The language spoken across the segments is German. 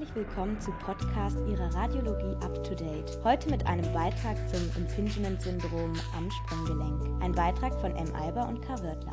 Herzlich willkommen zu Podcast Ihrer Radiologie Up to Date. Heute mit einem Beitrag zum Impingement-Syndrom am Sprunggelenk. Ein Beitrag von M. Alber und K. Wörtler.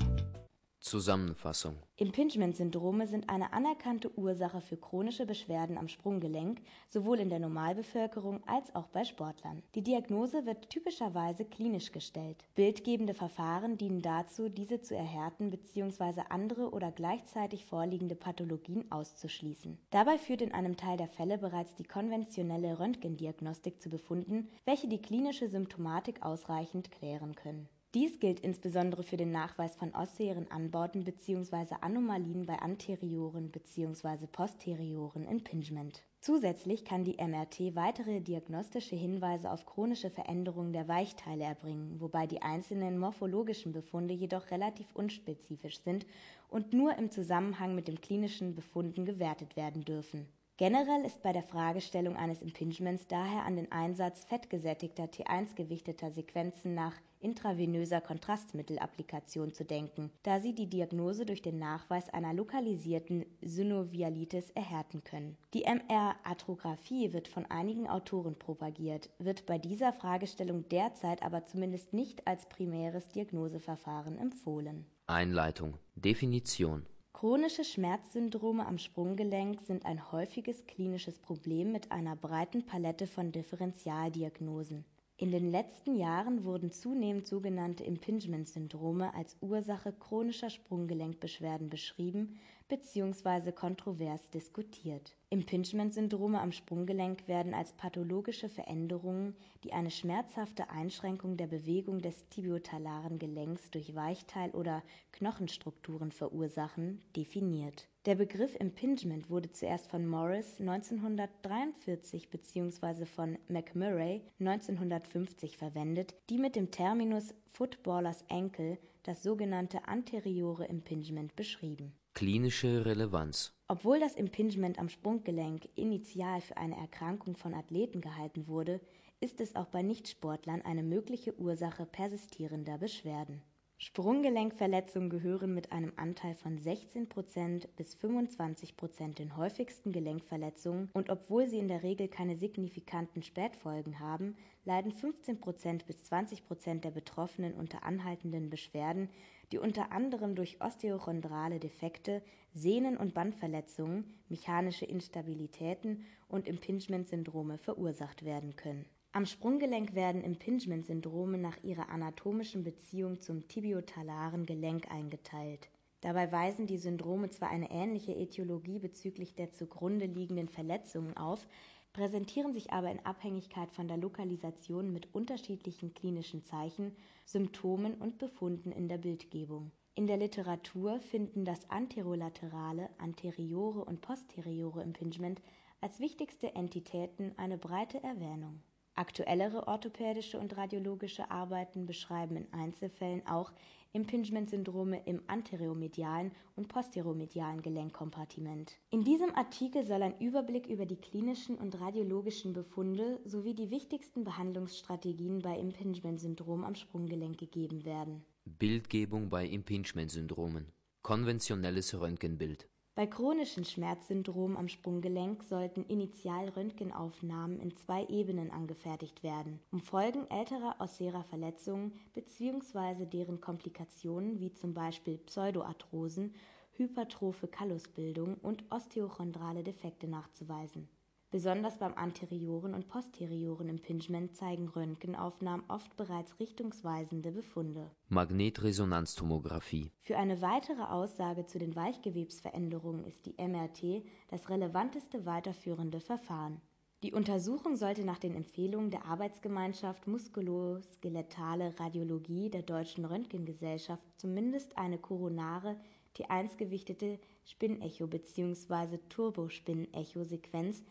Zusammenfassung. Impingement-Syndrome sind eine anerkannte Ursache für chronische Beschwerden am Sprunggelenk, sowohl in der Normalbevölkerung als auch bei Sportlern. Die Diagnose wird typischerweise klinisch gestellt. Bildgebende Verfahren dienen dazu, diese zu erhärten bzw. andere oder gleichzeitig vorliegende Pathologien auszuschließen. Dabei führt in einem Teil der Fälle bereits die konventionelle Röntgendiagnostik zu Befunden, welche die klinische Symptomatik ausreichend klären können. Dies gilt insbesondere für den Nachweis von osseären Anbauten bzw. Anomalien bei anterioren bzw. posterioren Impingement. Zusätzlich kann die MRT weitere diagnostische Hinweise auf chronische Veränderungen der Weichteile erbringen, wobei die einzelnen morphologischen Befunde jedoch relativ unspezifisch sind und nur im Zusammenhang mit dem klinischen Befunden gewertet werden dürfen. Generell ist bei der Fragestellung eines Impingements daher an den Einsatz fettgesättigter T1-gewichteter Sequenzen nach intravenöser Kontrastmittelapplikation zu denken, da sie die Diagnose durch den Nachweis einer lokalisierten Synovialitis erhärten können. Die MR-Arthrographie wird von einigen Autoren propagiert, wird bei dieser Fragestellung derzeit aber zumindest nicht als primäres Diagnoseverfahren empfohlen. Einleitung. Definition. Chronische Schmerzsyndrome am Sprunggelenk sind ein häufiges klinisches Problem mit einer breiten Palette von Differentialdiagnosen. In den letzten Jahren wurden zunehmend sogenannte Impingement-Syndrome als Ursache chronischer Sprunggelenkbeschwerden beschrieben bzw. kontrovers diskutiert. Impingement-Syndrome am Sprunggelenk werden als pathologische Veränderungen, die eine schmerzhafte Einschränkung der Bewegung des tibiotalaren Gelenks durch Weichteil oder Knochenstrukturen verursachen, definiert. Der Begriff Impingement wurde zuerst von Morris 1943 bzw. von McMurray 1950 verwendet, die mit dem Terminus Footballers Ankle das sogenannte anteriore Impingement beschrieben. Klinische Relevanz. Obwohl das Impingement am Sprunggelenk initial für eine Erkrankung von Athleten gehalten wurde, ist es auch bei Nichtsportlern eine mögliche Ursache persistierender Beschwerden. Sprunggelenkverletzungen gehören mit einem Anteil von 16% bis 25% den häufigsten Gelenkverletzungen und obwohl sie in der Regel keine signifikanten Spätfolgen haben, leiden 15% bis 20% der Betroffenen unter anhaltenden Beschwerden, die unter anderem durch osteochondrale Defekte, Sehnen- und Bandverletzungen, mechanische Instabilitäten und Impingement-Syndrome verursacht werden können. Am Sprunggelenk werden Impingement-Syndrome nach ihrer anatomischen Beziehung zum tibiotalaren Gelenk eingeteilt. Dabei weisen die Syndrome zwar eine ähnliche Ätiologie bezüglich der zugrunde liegenden Verletzungen auf, präsentieren sich aber in Abhängigkeit von der Lokalisation mit unterschiedlichen klinischen Zeichen, Symptomen und Befunden in der Bildgebung. In der Literatur finden das anterolaterale, anteriore und posteriore Impingement als wichtigste Entitäten eine breite Erwähnung. Aktuellere orthopädische und radiologische Arbeiten beschreiben in Einzelfällen auch Impingement-Syndrome im anteromedialen und posteromedialen Gelenkkompartiment. In diesem Artikel soll ein Überblick über die klinischen und radiologischen Befunde sowie die wichtigsten Behandlungsstrategien bei Impingement-Syndrom am Sprunggelenk gegeben werden. Bildgebung bei Impingement-Syndromen. Konventionelles Röntgenbild. Bei chronischen Schmerzsyndromen am Sprunggelenk sollten initial Röntgenaufnahmen in zwei Ebenen angefertigt werden, um Folgen älterer osserer Verletzungen bzw. deren Komplikationen wie zum Beispiel Pseudoarthrosen, hypertrophe Kallusbildung und osteochondrale Defekte nachzuweisen Besonders beim anterioren und posterioren Impingement zeigen Röntgenaufnahmen oft bereits richtungsweisende Befunde. Magnetresonanztomographie. Für eine weitere Aussage zu den Weichgewebsveränderungen ist die MRT das relevanteste weiterführende Verfahren. Die Untersuchung sollte nach den Empfehlungen der Arbeitsgemeinschaft Muskuloskeletale Radiologie der Deutschen Röntgengesellschaft zumindest eine koronare T1-gewichtete Spinnecho bzw. Turbospinnecho-Sequenz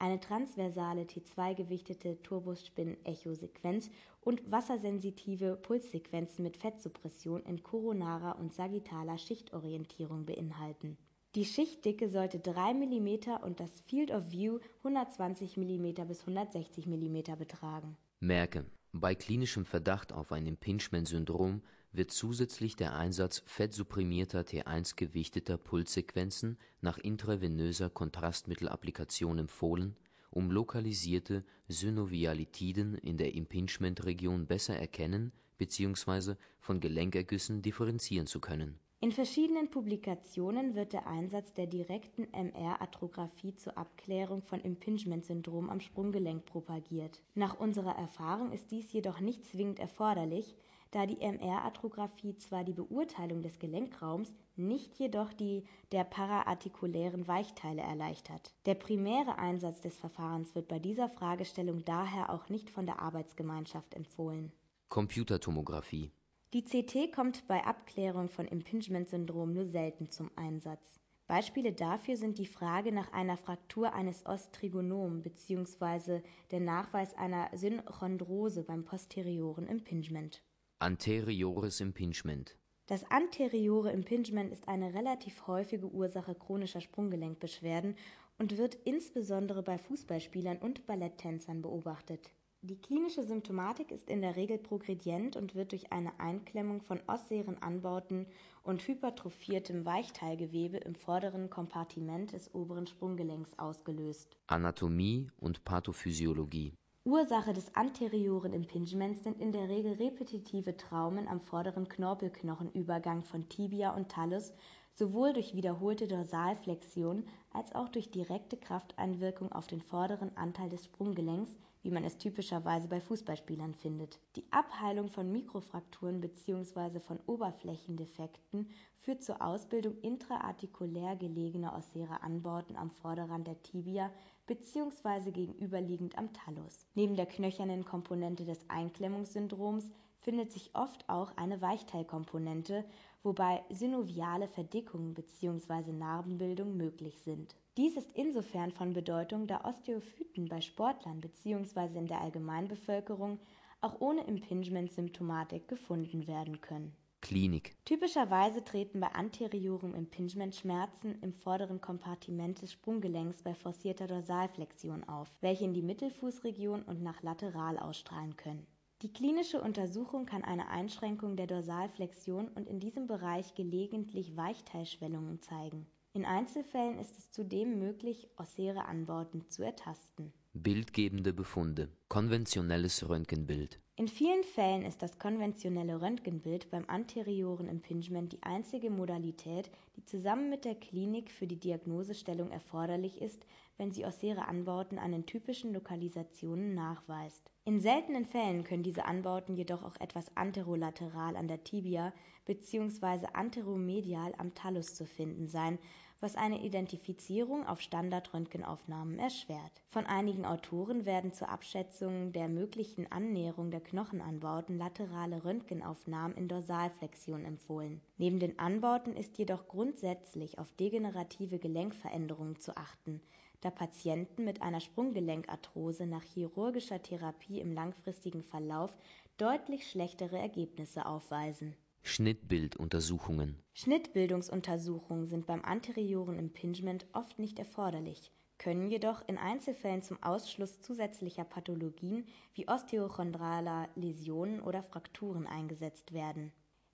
eine transversale T2-gewichtete Turbusspin-Echo-Sequenz und wassersensitive Pulssequenzen mit Fettsuppression in koronarer und sagittaler Schichtorientierung beinhalten. Die Schichtdicke sollte 3 mm und das Field of View 120 mm bis 160 mm betragen. Merken Bei klinischem Verdacht auf ein Impingement-Syndrom wird zusätzlich der Einsatz fettsupprimierter T1-gewichteter Pulssequenzen nach intravenöser Kontrastmittelapplikation empfohlen, um lokalisierte Synovialitiden in der Impingementregion besser erkennen bzw. von Gelenkergüssen differenzieren zu können. In verschiedenen Publikationen wird der Einsatz der direkten MR-Arthrographie zur Abklärung von Impingement-Syndrom am Sprunggelenk propagiert. Nach unserer Erfahrung ist dies jedoch nicht zwingend erforderlich, da die MR-Arthrographie zwar die Beurteilung des Gelenkraums, nicht jedoch die der paraartikulären Weichteile erleichtert. Der primäre Einsatz des Verfahrens wird bei dieser Fragestellung daher auch nicht von der Arbeitsgemeinschaft empfohlen. Computertomographie Die CT kommt bei Abklärung von Impingement-Syndrom nur selten zum Einsatz. Beispiele dafür sind die Frage nach einer Fraktur eines Ostrigonom bzw. der Nachweis einer Synchondrose beim posterioren Impingement. Anteriores Impingement Das anteriore Impingement ist eine relativ häufige Ursache chronischer Sprunggelenkbeschwerden und wird insbesondere bei Fußballspielern und Balletttänzern beobachtet. Die klinische Symptomatik ist in der Regel progredient und wird durch eine Einklemmung von ossären Anbauten und hypertrophiertem Weichteilgewebe im vorderen Kompartiment des oberen Sprunggelenks ausgelöst. Anatomie und Pathophysiologie Ursache des anterioren Impingements sind in der Regel repetitive Traumen am vorderen Knorpelknochenübergang von Tibia und Talus, sowohl durch wiederholte Dorsalflexion als auch durch direkte Krafteinwirkung auf den vorderen Anteil des Sprunggelenks, wie man es typischerweise bei Fußballspielern findet. Die Abheilung von Mikrofrakturen bzw. von Oberflächendefekten führt zur Ausbildung intraartikulär gelegener ossärer Anbauten am Vorderrand der Tibia bzw. gegenüberliegend am Talus. Neben der knöchernen Komponente des Einklemmungssyndroms findet sich oft auch eine Weichteilkomponente, wobei synoviale Verdickungen bzw. Narbenbildung möglich sind. Dies ist insofern von Bedeutung, da Osteophyten bei Sportlern bzw. in der Allgemeinbevölkerung auch ohne Impingement-Symptomatik gefunden werden können. Klinik Typischerweise treten bei anteriorem Impingement Schmerzen im vorderen Kompartiment des Sprunggelenks bei forcierter Dorsalflexion auf, welche in die Mittelfußregion und nach lateral ausstrahlen können. Die klinische Untersuchung kann eine Einschränkung der Dorsalflexion und in diesem Bereich gelegentlich Weichteilschwellungen zeigen. In Einzelfällen ist es zudem möglich, ossäre Anbauten zu ertasten. Bildgebende Befunde Konventionelles Röntgenbild In vielen Fällen ist das konventionelle Röntgenbild beim anterioren Impingement die einzige Modalität, die zusammen mit der Klinik für die Diagnosestellung erforderlich ist, wenn sie ossäre Anbauten an den typischen Lokalisationen nachweist. In seltenen Fällen können diese Anbauten jedoch auch etwas anterolateral an der Tibia bzw. anteromedial am Talus zu finden sein, was eine Identifizierung auf Standardröntgenaufnahmen erschwert. Von einigen Autoren werden zur Abschätzung der möglichen Annäherung der Knochenanbauten laterale Röntgenaufnahmen in Dorsalflexion empfohlen. Neben den Anbauten ist jedoch grundsätzlich auf degenerative Gelenkveränderungen zu achten, da Patienten mit einer Sprunggelenkarthrose nach chirurgischer Therapie im langfristigen Verlauf deutlich schlechtere Ergebnisse aufweisen. Schnittbilduntersuchungen Schnittbildungsuntersuchungen sind beim anterioren Impingement oft nicht erforderlich, können jedoch in Einzelfällen zum Ausschluss zusätzlicher Pathologien wie osteochondraler Läsionen oder Frakturen eingesetzt werden.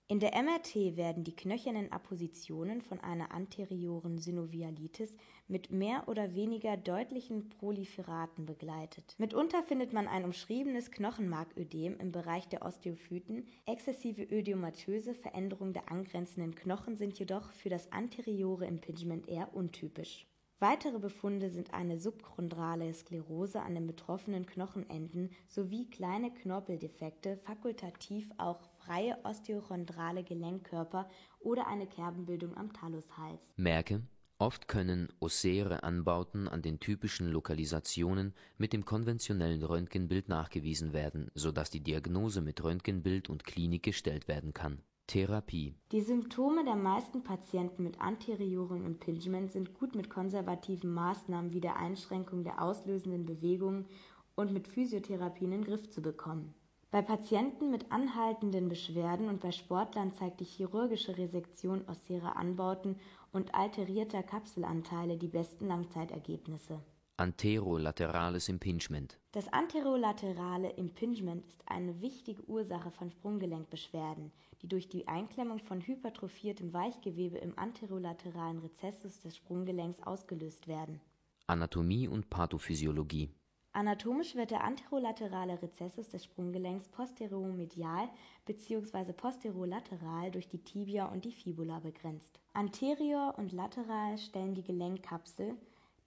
In der MRT werden die knöchernen Appositionen von einer anterioren Synovialitis mit mehr oder weniger deutlichen Proliferaten begleitet. Mitunter findet man ein umschriebenes Knochenmarködem im Bereich der Osteophyten, exzessive ödematöse Veränderungen der angrenzenden Knochen sind jedoch für das anteriore Impingement eher untypisch. Weitere Befunde sind eine subchondrale Sklerose an den betroffenen Knochenenden sowie kleine Knorpeldefekte, fakultativ auch freie osteochondrale Gelenkkörper oder eine Kerbenbildung am Talushals. Merke Oft können ossäre Anbauten an den typischen Lokalisationen mit dem konventionellen Röntgenbild nachgewiesen werden, so dass die Diagnose mit Röntgenbild und Klinik gestellt werden kann. Therapie Die Symptome der meisten Patienten mit anteriorem Impingement sind gut mit konservativen Maßnahmen wie der Einschränkung der auslösenden Bewegungen und mit Physiotherapie in den Griff zu bekommen. Bei Patienten mit anhaltenden Beschwerden und bei Sportlern zeigt die chirurgische Resektion ossärer Anbauten und alterierter Kapselanteile die besten Langzeitergebnisse. Anterolaterales Impingement Das anterolaterale Impingement ist eine wichtige Ursache von Sprunggelenkbeschwerden, die durch die Einklemmung von hypertrophiertem Weichgewebe im anterolateralen Rezessus des Sprunggelenks ausgelöst werden. Anatomie und Pathophysiologie Anatomisch wird der anterolaterale Rezessus des Sprunggelenks posteromedial bzw. posterolateral durch die Tibia und die Fibula begrenzt. Anterior und lateral stellen die Gelenkkapsel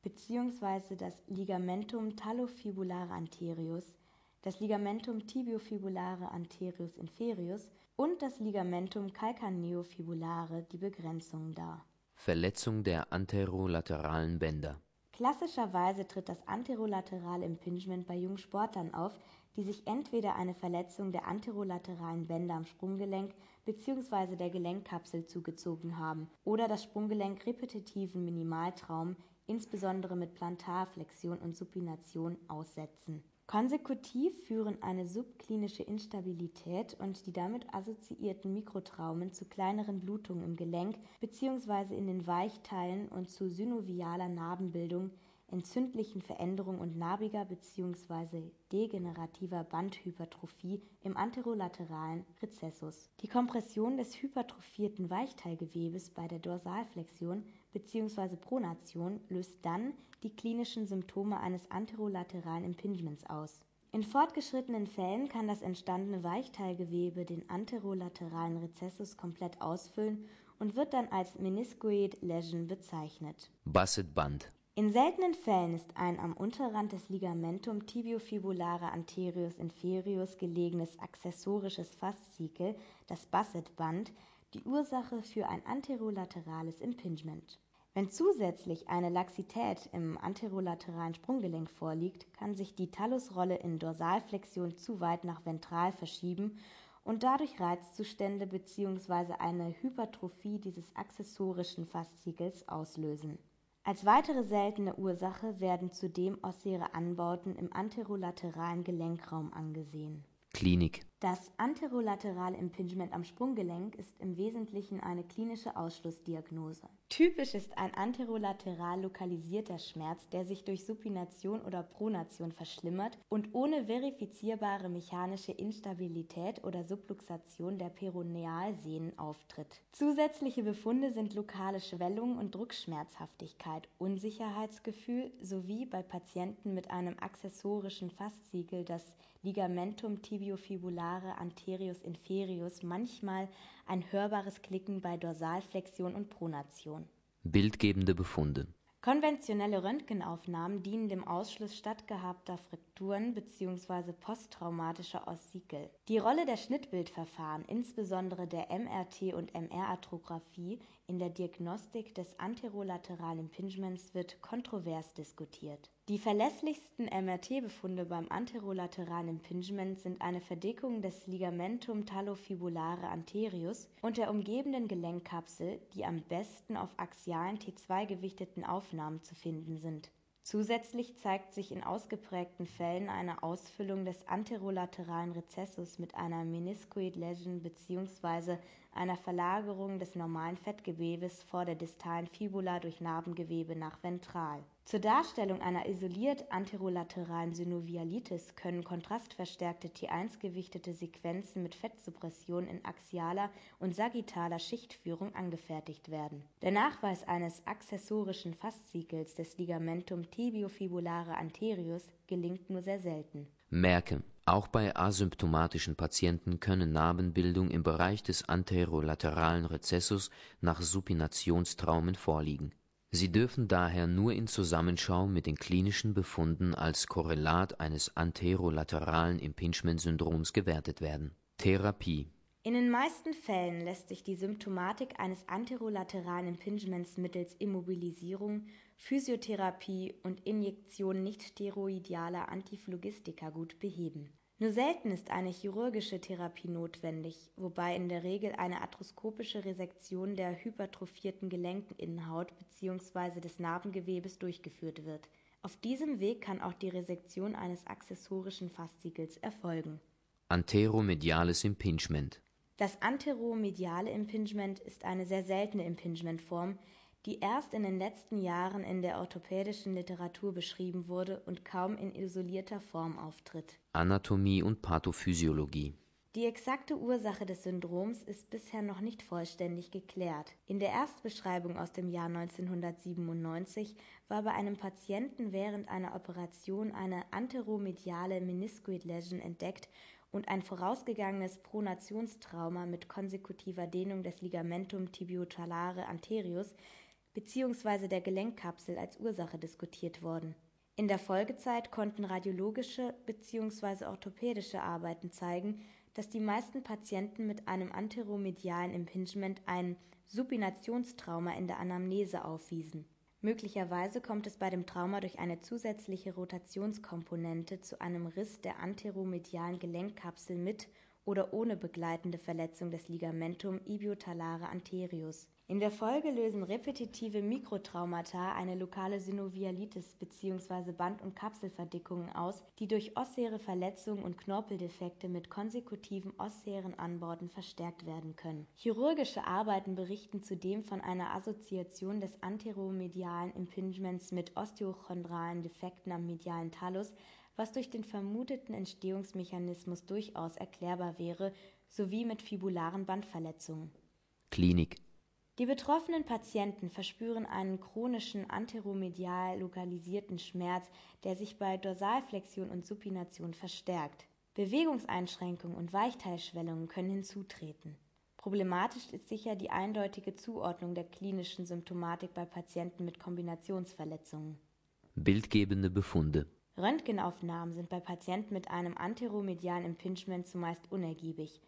bzw. das Ligamentum talofibulare anterius, das Ligamentum tibiofibulare anterius inferius und das Ligamentum calcaneofibulare die Begrenzung dar. Verletzung der anterolateralen Bänder Klassischerweise tritt das anterolaterale Impingement bei jungen Sportlern auf, die sich entweder eine Verletzung der anterolateralen Bänder am Sprunggelenk bzw. der Gelenkkapsel zugezogen haben oder das Sprunggelenk repetitiven Minimaltraum, insbesondere mit Plantarflexion und Supination, aussetzen. Konsekutiv führen eine subklinische Instabilität und die damit assoziierten Mikrotraumen zu kleineren Blutungen im Gelenk bzw. in den Weichteilen und zu synovialer Narbenbildung, entzündlichen Veränderungen und narbiger bzw. degenerativer Bandhypertrophie im anterolateralen Rezessus. Die Kompression des hypertrophierten Weichteilgewebes bei der Dorsalflexion bzw. Pronation löst dann die klinischen Symptome eines anterolateralen Impingements aus. In fortgeschrittenen Fällen kann das entstandene Weichteilgewebe den anterolateralen Rezessus komplett ausfüllen und wird dann als Meniscoid Lesion bezeichnet. Basset-Band in seltenen Fällen ist ein am Unterrand des Ligamentum tibiofibulare anterius inferius gelegenes accessorisches Faszikel, das Basset-Band, die Ursache für ein anterolaterales Impingement. Wenn zusätzlich eine Laxität im anterolateralen Sprunggelenk vorliegt, kann sich die Talusrolle in Dorsalflexion zu weit nach ventral verschieben und dadurch Reizzustände bzw. eine Hypertrophie dieses accessorischen Faszikels auslösen. Als weitere seltene Ursache werden zudem ossere Anbauten im anterolateralen Gelenkraum angesehen. Klinik das anterolaterale Impingement am Sprunggelenk ist im Wesentlichen eine klinische Ausschlussdiagnose. Typisch ist ein anterolateral lokalisierter Schmerz, der sich durch Supination oder Pronation verschlimmert und ohne verifizierbare mechanische Instabilität oder Subluxation der Peronealsehnen auftritt. Zusätzliche Befunde sind lokale Schwellung und Druckschmerzhaftigkeit, Unsicherheitsgefühl sowie bei Patienten mit einem accessorischen Faszikel das Ligamentum tibiofibulare anterius inferius manchmal ein hörbares Klicken bei Dorsalflexion und Pronation. Bildgebende Befunde Konventionelle Röntgenaufnahmen dienen dem Ausschluss stattgehabter Frakturen bzw. posttraumatischer Ossikel. Die Rolle der Schnittbildverfahren, insbesondere der MRT und MR-Arthrographie, in der Diagnostik des anterolateralen Impingements wird kontrovers diskutiert. Die verlässlichsten MRT-Befunde beim anterolateralen Impingement sind eine Verdickung des Ligamentum talofibulare anterius und der umgebenden Gelenkkapsel, die am besten auf axialen T2 gewichteten Aufnahmen zu finden sind. Zusätzlich zeigt sich in ausgeprägten Fällen eine Ausfüllung des anterolateralen Rezessus mit einer Meniscoid Lesion bzw. einer Verlagerung des normalen Fettgewebes vor der distalen Fibula durch Narbengewebe nach ventral zur Darstellung einer isoliert anterolateralen Synovialitis können kontrastverstärkte T1-gewichtete Sequenzen mit Fettsuppression in axialer und sagittaler Schichtführung angefertigt werden. Der Nachweis eines accessorischen Faszikels des Ligamentum tibiofibulare anterius gelingt nur sehr selten. Merke auch bei asymptomatischen Patienten können Narbenbildung im Bereich des anterolateralen Rezessus nach Supinationstraumen vorliegen. Sie dürfen daher nur in Zusammenschau mit den klinischen Befunden als Korrelat eines anterolateralen Impingement-Syndroms gewertet werden. Therapie. In den meisten Fällen lässt sich die Symptomatik eines anterolateralen Impingements mittels Immobilisierung, Physiotherapie und Injektion nicht-steroidaler Antiphlogistika gut beheben nur selten ist eine chirurgische Therapie notwendig, wobei in der Regel eine arthroskopische Resektion der hypertrophierten Gelenkinnenhaut bzw. des Narbengewebes durchgeführt wird. Auf diesem Weg kann auch die Resektion eines accessorischen Faszikels erfolgen. Anteromediales Impingement Das anteromediale Impingement ist eine sehr seltene Impingementform, die erst in den letzten Jahren in der orthopädischen Literatur beschrieben wurde und kaum in isolierter Form auftritt. Anatomie und Pathophysiologie die exakte Ursache des Syndroms ist bisher noch nicht vollständig geklärt. In der Erstbeschreibung aus dem Jahr 1997 war bei einem Patienten während einer Operation eine anteromediale Meniscoid Lesion entdeckt und ein vorausgegangenes Pronationstrauma mit konsekutiver Dehnung des Ligamentum tibiotalare anterius bzw. der Gelenkkapsel als Ursache diskutiert worden. In der Folgezeit konnten radiologische bzw. orthopädische Arbeiten zeigen, dass die meisten Patienten mit einem anteromedialen Impingement ein Supinationstrauma in der Anamnese aufwiesen. Möglicherweise kommt es bei dem Trauma durch eine zusätzliche Rotationskomponente zu einem Riss der anteromedialen Gelenkkapsel mit oder ohne begleitende Verletzung des Ligamentum ibiotalare anterius in der Folge lösen repetitive Mikrotraumata eine lokale Synovialitis bzw. Band- und Kapselverdickungen aus, die durch ossäre Verletzungen und Knorpeldefekte mit konsekutiven ossären Anbauten verstärkt werden können. Chirurgische Arbeiten berichten zudem von einer Assoziation des anteromedialen Impingements mit osteochondralen Defekten am medialen Talus, was durch den vermuteten Entstehungsmechanismus durchaus erklärbar wäre, sowie mit fibularen Bandverletzungen. Klinik die betroffenen Patienten verspüren einen chronischen anteromedial lokalisierten Schmerz, der sich bei Dorsalflexion und Supination verstärkt. Bewegungseinschränkungen und Weichteilschwellungen können hinzutreten. Problematisch ist sicher die eindeutige Zuordnung der klinischen Symptomatik bei Patienten mit Kombinationsverletzungen. Bildgebende Befunde Röntgenaufnahmen sind bei Patienten mit einem anteromedialen Impingement zumeist unergiebig.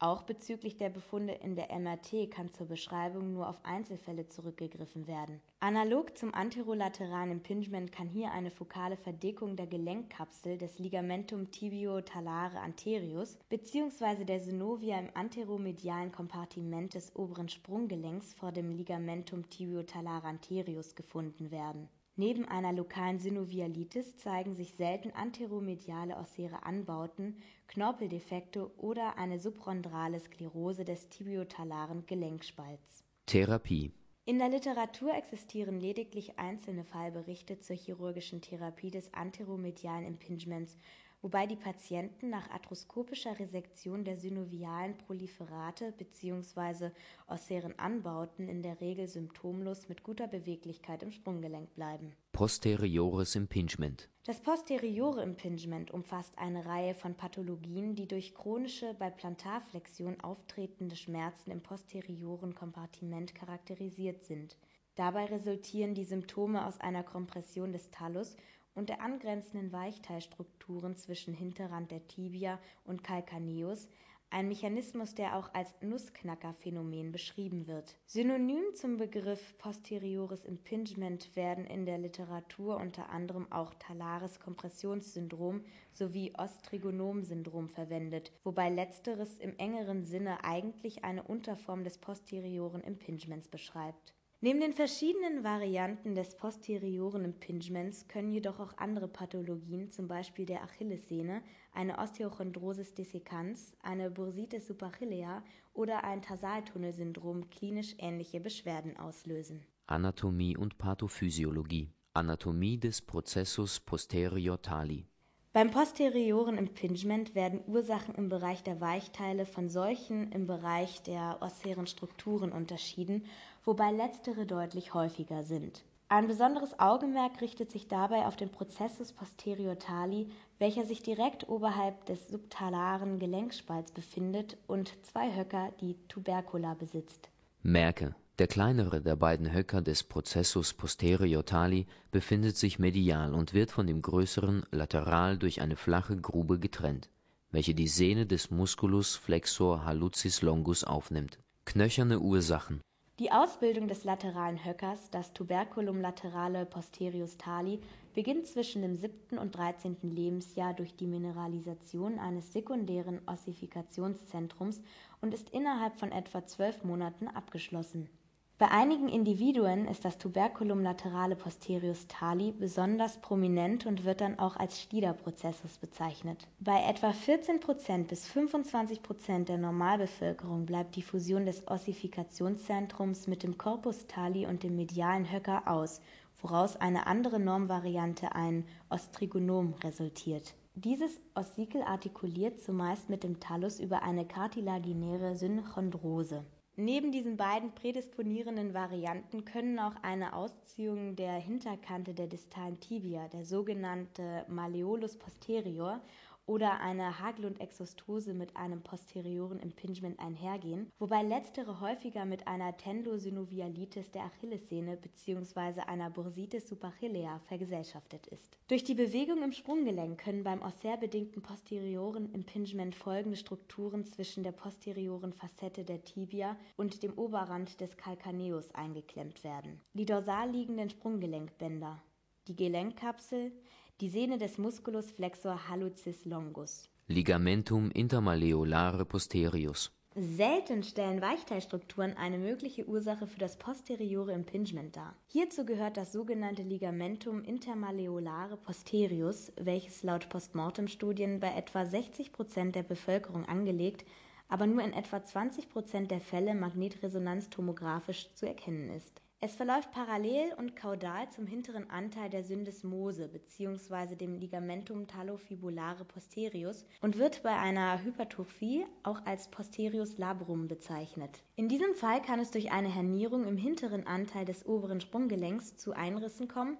Auch bezüglich der Befunde in der MRT kann zur Beschreibung nur auf Einzelfälle zurückgegriffen werden. Analog zum anterolateralen Impingement kann hier eine fokale Verdickung der Gelenkkapsel des Ligamentum tibio-talare anterius bzw. der Synovia im anteromedialen Kompartiment des oberen Sprunggelenks vor dem Ligamentum tibio-talare anterius gefunden werden Neben einer lokalen Synovialitis zeigen sich selten anteromediale ossäre Anbauten, Knorpeldefekte oder eine subrondrale Sklerose des tibiotalaren Gelenkspalts. Therapie In der Literatur existieren lediglich einzelne Fallberichte zur chirurgischen Therapie des anteromedialen Impingements wobei die Patienten nach arthroskopischer Resektion der synovialen Proliferate bzw. ossären Anbauten in der Regel symptomlos mit guter Beweglichkeit im Sprunggelenk bleiben. Posteriores Impingement Das posteriore Impingement umfasst eine Reihe von Pathologien, die durch chronische bei Plantarflexion auftretende Schmerzen im posterioren Kompartiment charakterisiert sind. Dabei resultieren die Symptome aus einer Kompression des Talus und der angrenzenden Weichteilstrukturen zwischen Hinterrand der Tibia und Calcaneus, ein Mechanismus, der auch als Nussknacker-Phänomen beschrieben wird. Synonym zum Begriff posteriores Impingement werden in der Literatur unter anderem auch talares Kompressionssyndrom sowie Ostrigonom-Syndrom verwendet, wobei letzteres im engeren Sinne eigentlich eine Unterform des posterioren Impingements beschreibt Neben den verschiedenen Varianten des posterioren Impingements können jedoch auch andere Pathologien, zum Beispiel der Achillessehne, eine Osteochondrosis dissecans, eine Bursitis supercilea oder ein Tarsaltunnelsyndrom klinisch ähnliche Beschwerden auslösen. Anatomie und Pathophysiologie Anatomie des Prozessus posterior tali beim posterioren Impingement werden Ursachen im Bereich der Weichteile von solchen im Bereich der ossären Strukturen unterschieden, wobei letztere deutlich häufiger sind. Ein besonderes Augenmerk richtet sich dabei auf den Prozessus posterior tali, welcher sich direkt oberhalb des subtalaren Gelenkspalts befindet und zwei Höcker, die Tubercula besitzt. Merke der kleinere der beiden Höcker des Prozessus posterior tali befindet sich medial und wird von dem größeren lateral durch eine flache Grube getrennt, welche die Sehne des Musculus flexor hallucis longus aufnimmt. Knöcherne Ursachen Die Ausbildung des lateralen Höckers, das Tuberculum laterale posterius tali, beginnt zwischen dem siebten und dreizehnten Lebensjahr durch die Mineralisation eines sekundären Ossifikationszentrums und ist innerhalb von etwa zwölf Monaten abgeschlossen Bei einigen Individuen ist das Tuberculum laterale posterius tali besonders prominent und wird dann auch als Stida-Prozessus bezeichnet. Bei etwa 14 bis 25% der Normalbevölkerung bleibt die Fusion des Ossifikationszentrums mit dem Corpus tali und dem medialen Höcker aus, woraus eine andere Normvariante, ein Ostrigonom, resultiert. Dieses Ossikel artikuliert zumeist mit dem Thallus über eine kartilaginäre Synchondrose Neben diesen beiden prädisponierenden Varianten können auch eine Ausziehung der Hinterkante der distalen Tibia, der sogenannte Malleolus posterior oder eine Haglund-Exostose mit einem posterioren Impingement einhergehen, wobei letztere häufiger mit einer Tendosynovialitis der Achillessehne bzw. einer Bursitis supercilea vergesellschaftet ist. Durch die Bewegung im Sprunggelenk können beim osserbedingten posterioren Impingement folgende Strukturen zwischen der posterioren Facette der Tibia und dem Oberrand des Calcaneus eingeklemmt werden. Die dorsal liegenden Sprunggelenkbänder, die Gelenkkapsel, die Sehne des Musculus flexor hallucis longus. Ligamentum intermalleolare posterius. Selten stellen Weichteilstrukturen eine mögliche Ursache für das posteriore Impingement dar. Hierzu gehört das sogenannte Ligamentum intermalleolare posterius, welches laut Postmortem-Studien bei etwa 60 Prozent der Bevölkerung angelegt, aber nur in etwa 20 Prozent der Fälle magnetresonanztomographisch zu erkennen ist. Es verläuft parallel und kaudal zum hinteren Anteil der Syndesmose bzw. dem Ligamentum talofibulare posterius und wird bei einer Hypertrophie auch als Posterius labrum bezeichnet. In diesem Fall kann es durch eine Hernierung im hinteren Anteil des oberen Sprunggelenks zu Einrissen kommen,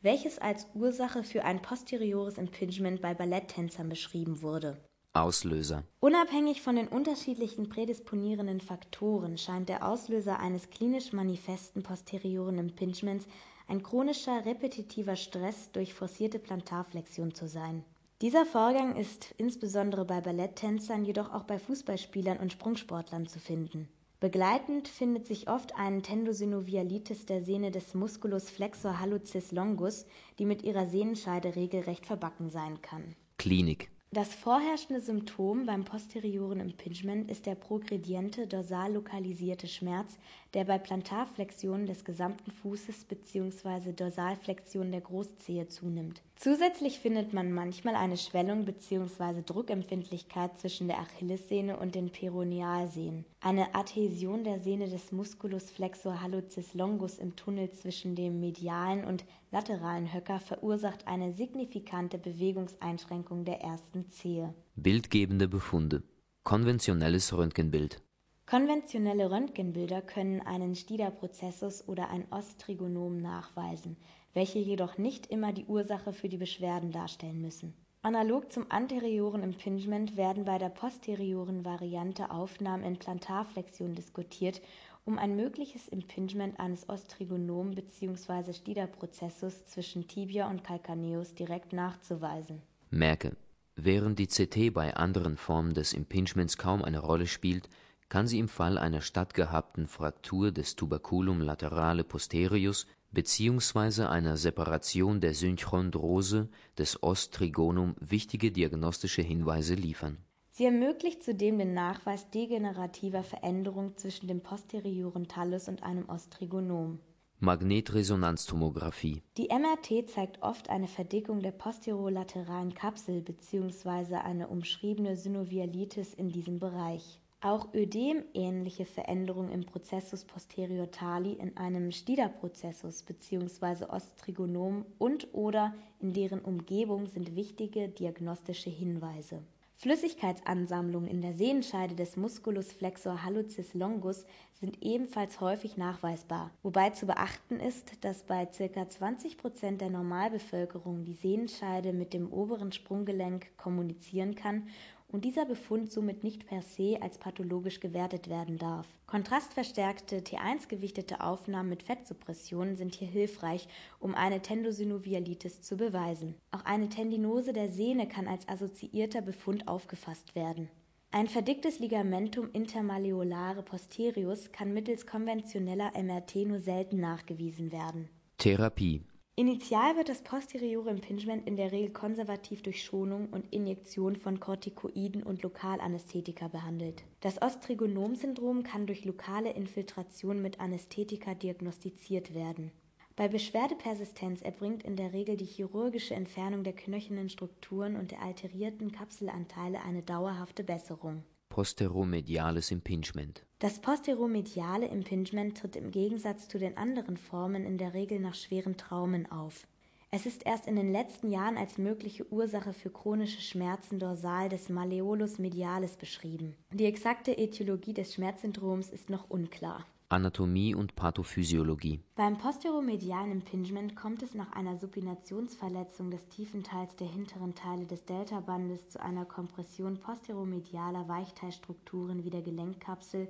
welches als Ursache für ein posteriores Impingement bei Balletttänzern beschrieben wurde Auslöser. Unabhängig von den unterschiedlichen prädisponierenden Faktoren scheint der Auslöser eines klinisch manifesten posterioren Impingements ein chronischer repetitiver Stress durch forcierte Plantarflexion zu sein. Dieser Vorgang ist insbesondere bei Balletttänzern, jedoch auch bei Fußballspielern und Sprungsportlern zu finden. Begleitend findet sich oft eine Tendosynovialitis der Sehne des Musculus flexor hallucis longus, die mit ihrer Sehnenscheide regelrecht verbacken sein kann. Klinik das vorherrschende Symptom beim posterioren Impingement ist der progrediente dorsal lokalisierte Schmerz, der bei Plantarflexion des gesamten Fußes bzw. Dorsalflexion der Großzehe zunimmt. Zusätzlich findet man manchmal eine Schwellung bzw. Druckempfindlichkeit zwischen der Achillessehne und den Peronealsehnen, eine Adhäsion der Sehne des Musculus flexor hallucis longus im Tunnel zwischen dem medialen und lateralen Höcker verursacht eine signifikante Bewegungseinschränkung der ersten Zehe. Bildgebende Befunde Konventionelles Röntgenbild Konventionelle Röntgenbilder können einen Stida-Prozessus oder ein Ostrigonom nachweisen, welche jedoch nicht immer die Ursache für die Beschwerden darstellen müssen. Analog zum anterioren Impingement werden bei der posterioren Variante Aufnahmen in Plantarflexion diskutiert, um ein mögliches Impingement eines Ostrigonom bzw. Stida-Prozessus zwischen Tibia und Calcaneus direkt nachzuweisen. Merke: Während die CT bei anderen Formen des Impingements kaum eine Rolle spielt kann sie im Fall einer stattgehabten Fraktur des Tuberculum laterale posterius bzw. einer Separation der Synchondrose des Os trigonum wichtige diagnostische Hinweise liefern. Sie ermöglicht zudem den Nachweis degenerativer Veränderungen zwischen dem posterioren Thallus und einem Ostrigonom. Magnetresonanztomographie Die MRT zeigt oft eine Verdickung der posterolateralen Kapsel bzw. eine umschriebene Synovialitis in diesem Bereich auch Ödem-ähnliche Veränderungen im Prozessus posterior tali in einem Stida-Prozessus bzw. Ostrigonom und/oder in deren Umgebung sind wichtige diagnostische Hinweise. Flüssigkeitsansammlungen in der Sehenscheide des Musculus flexor hallucis longus sind ebenfalls häufig nachweisbar, wobei zu beachten ist, dass bei ca. 20 Prozent der Normalbevölkerung die Sehenscheide mit dem oberen Sprunggelenk kommunizieren kann und dieser Befund somit nicht per se als pathologisch gewertet werden darf. Kontrastverstärkte T1-gewichtete Aufnahmen mit Fettsuppression sind hier hilfreich, um eine Tendosynovialitis zu beweisen. Auch eine Tendinose der Sehne kann als assoziierter Befund aufgefasst werden. Ein verdicktes Ligamentum intermalleolare posterius kann mittels konventioneller MRT nur selten nachgewiesen werden. Therapie Initial wird das posteriore Impingement in der Regel konservativ durch Schonung und Injektion von Kortikoiden und Lokalanästhetika behandelt. Das Ostrigonom-Syndrom kann durch lokale Infiltration mit Anästhetika diagnostiziert werden. Bei Beschwerdepersistenz erbringt in der Regel die chirurgische Entfernung der knöchernen Strukturen und der alterierten Kapselanteile eine dauerhafte Besserung posteromediales Impingement. Das posteromediale Impingement tritt im Gegensatz zu den anderen Formen in der Regel nach schweren Traumen auf. Es ist erst in den letzten Jahren als mögliche Ursache für chronische Schmerzen dorsal des Malleolus medialis beschrieben. Die exakte Ätiologie des Schmerzsyndroms ist noch unklar. Anatomie und Pathophysiologie. Beim posteromedialen Impingement kommt es nach einer Supinationsverletzung des tiefen Teils der hinteren Teile des Deltabandes zu einer Kompression posteromedialer Weichteilstrukturen wie der Gelenkkapsel,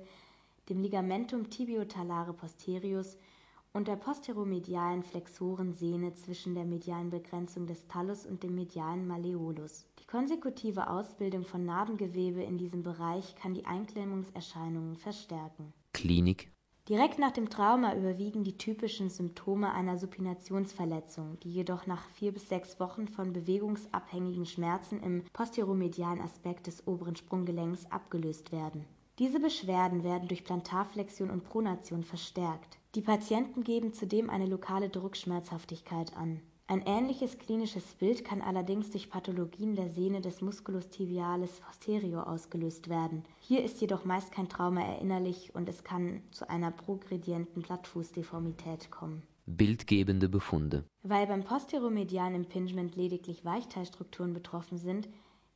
dem Ligamentum tibiotalare posterius und der posteromedialen Flexorensehne zwischen der medialen Begrenzung des Thallus und dem medialen Malleolus. Die konsekutive Ausbildung von Narbengewebe in diesem Bereich kann die Einklemmungserscheinungen verstärken. Klinik Direkt nach dem Trauma überwiegen die typischen Symptome einer Supinationsverletzung, die jedoch nach vier bis sechs Wochen von bewegungsabhängigen Schmerzen im posteromedialen Aspekt des oberen Sprunggelenks abgelöst werden. Diese Beschwerden werden durch Plantarflexion und Pronation verstärkt. Die Patienten geben zudem eine lokale Druckschmerzhaftigkeit an. Ein ähnliches klinisches Bild kann allerdings durch Pathologien der Sehne des Musculus tibialis posterior ausgelöst werden. Hier ist jedoch meist kein Trauma erinnerlich und es kann zu einer progredienten Plattfußdeformität kommen. Bildgebende Befunde. Weil beim posteromedialen Impingement lediglich Weichteilstrukturen betroffen sind,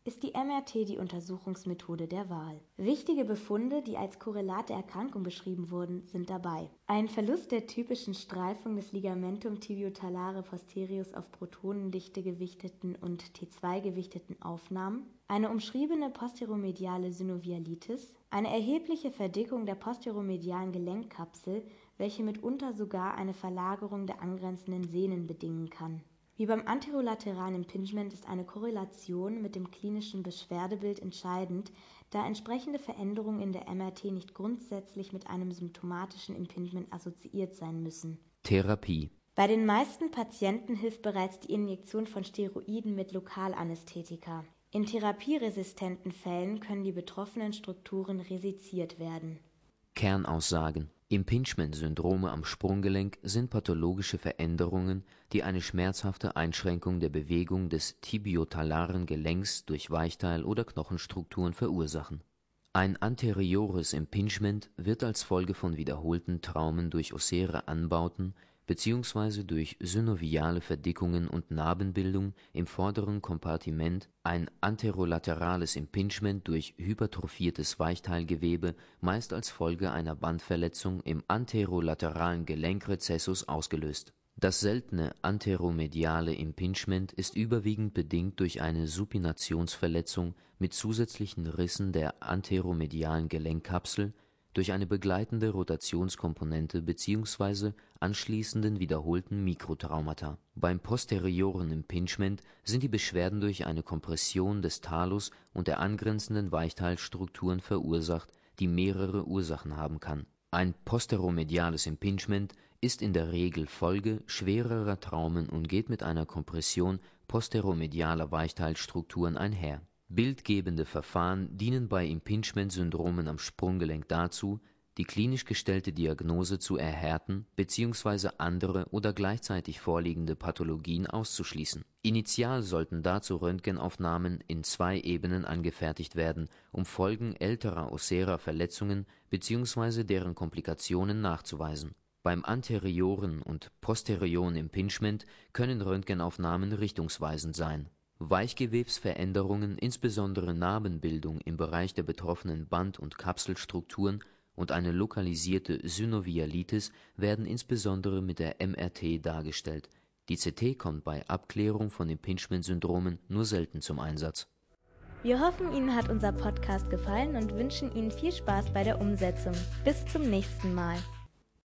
ist die MRT die Untersuchungsmethode der Wahl. Wichtige Befunde, die als Korrelat der Erkrankung beschrieben wurden, sind dabei. Ein Verlust der typischen Streifung des Ligamentum tibiotalare posterius auf protonendichte gewichteten und T2 gewichteten Aufnahmen, eine umschriebene posteromediale Synovialitis, eine erhebliche Verdickung der posteromedialen Gelenkkapsel, welche mitunter sogar eine Verlagerung der angrenzenden Sehnen bedingen kann. Wie beim anterolateralen Impingement ist eine Korrelation mit dem klinischen Beschwerdebild entscheidend, da entsprechende Veränderungen in der MRT nicht grundsätzlich mit einem symptomatischen Impingement assoziiert sein müssen. Therapie Bei den meisten Patienten hilft bereits die Injektion von Steroiden mit Lokalanästhetika. In therapieresistenten Fällen können die betroffenen Strukturen resiziert werden. Kernaussagen Impingement-Syndrome am Sprunggelenk sind pathologische Veränderungen, die eine schmerzhafte Einschränkung der Bewegung des tibiotalaren Gelenks durch Weichteil oder Knochenstrukturen verursachen. Ein anteriores Impingement wird als Folge von wiederholten Traumen durch ossäre Anbauten beziehungsweise durch synoviale Verdickungen und Narbenbildung im vorderen Kompartiment, ein anterolaterales Impingement durch hypertrophiertes Weichteilgewebe, meist als Folge einer Bandverletzung im anterolateralen Gelenkrezessus ausgelöst. Das seltene anteromediale Impingement ist überwiegend bedingt durch eine Supinationsverletzung mit zusätzlichen Rissen der anteromedialen Gelenkkapsel durch eine begleitende Rotationskomponente bzw. anschließenden wiederholten Mikrotraumata. Beim posterioren Impingement sind die Beschwerden durch eine Kompression des Talus und der angrenzenden Weichteilstrukturen verursacht, die mehrere Ursachen haben kann. Ein posteromediales Impingement ist in der Regel Folge schwererer Traumen und geht mit einer Kompression posteromedialer Weichteilstrukturen einher Bildgebende Verfahren dienen bei Impingement-Syndromen am Sprunggelenk dazu, die klinisch gestellte Diagnose zu erhärten bzw. andere oder gleichzeitig vorliegende Pathologien auszuschließen. Initial sollten dazu Röntgenaufnahmen in zwei Ebenen angefertigt werden, um Folgen älterer ossärer Verletzungen bzw. deren Komplikationen nachzuweisen. Beim anterioren und posterioren Impingement können Röntgenaufnahmen richtungsweisend sein Weichgewebsveränderungen, insbesondere Narbenbildung im Bereich der betroffenen Band und Kapselstrukturen und eine lokalisierte Synovialitis werden insbesondere mit der MRT dargestellt, die CT kommt bei Abklärung von Impingement-Syndromen nur selten zum Einsatz. Wir hoffen, Ihnen hat unser Podcast gefallen und wünschen Ihnen viel Spaß bei der Umsetzung. Bis zum nächsten Mal.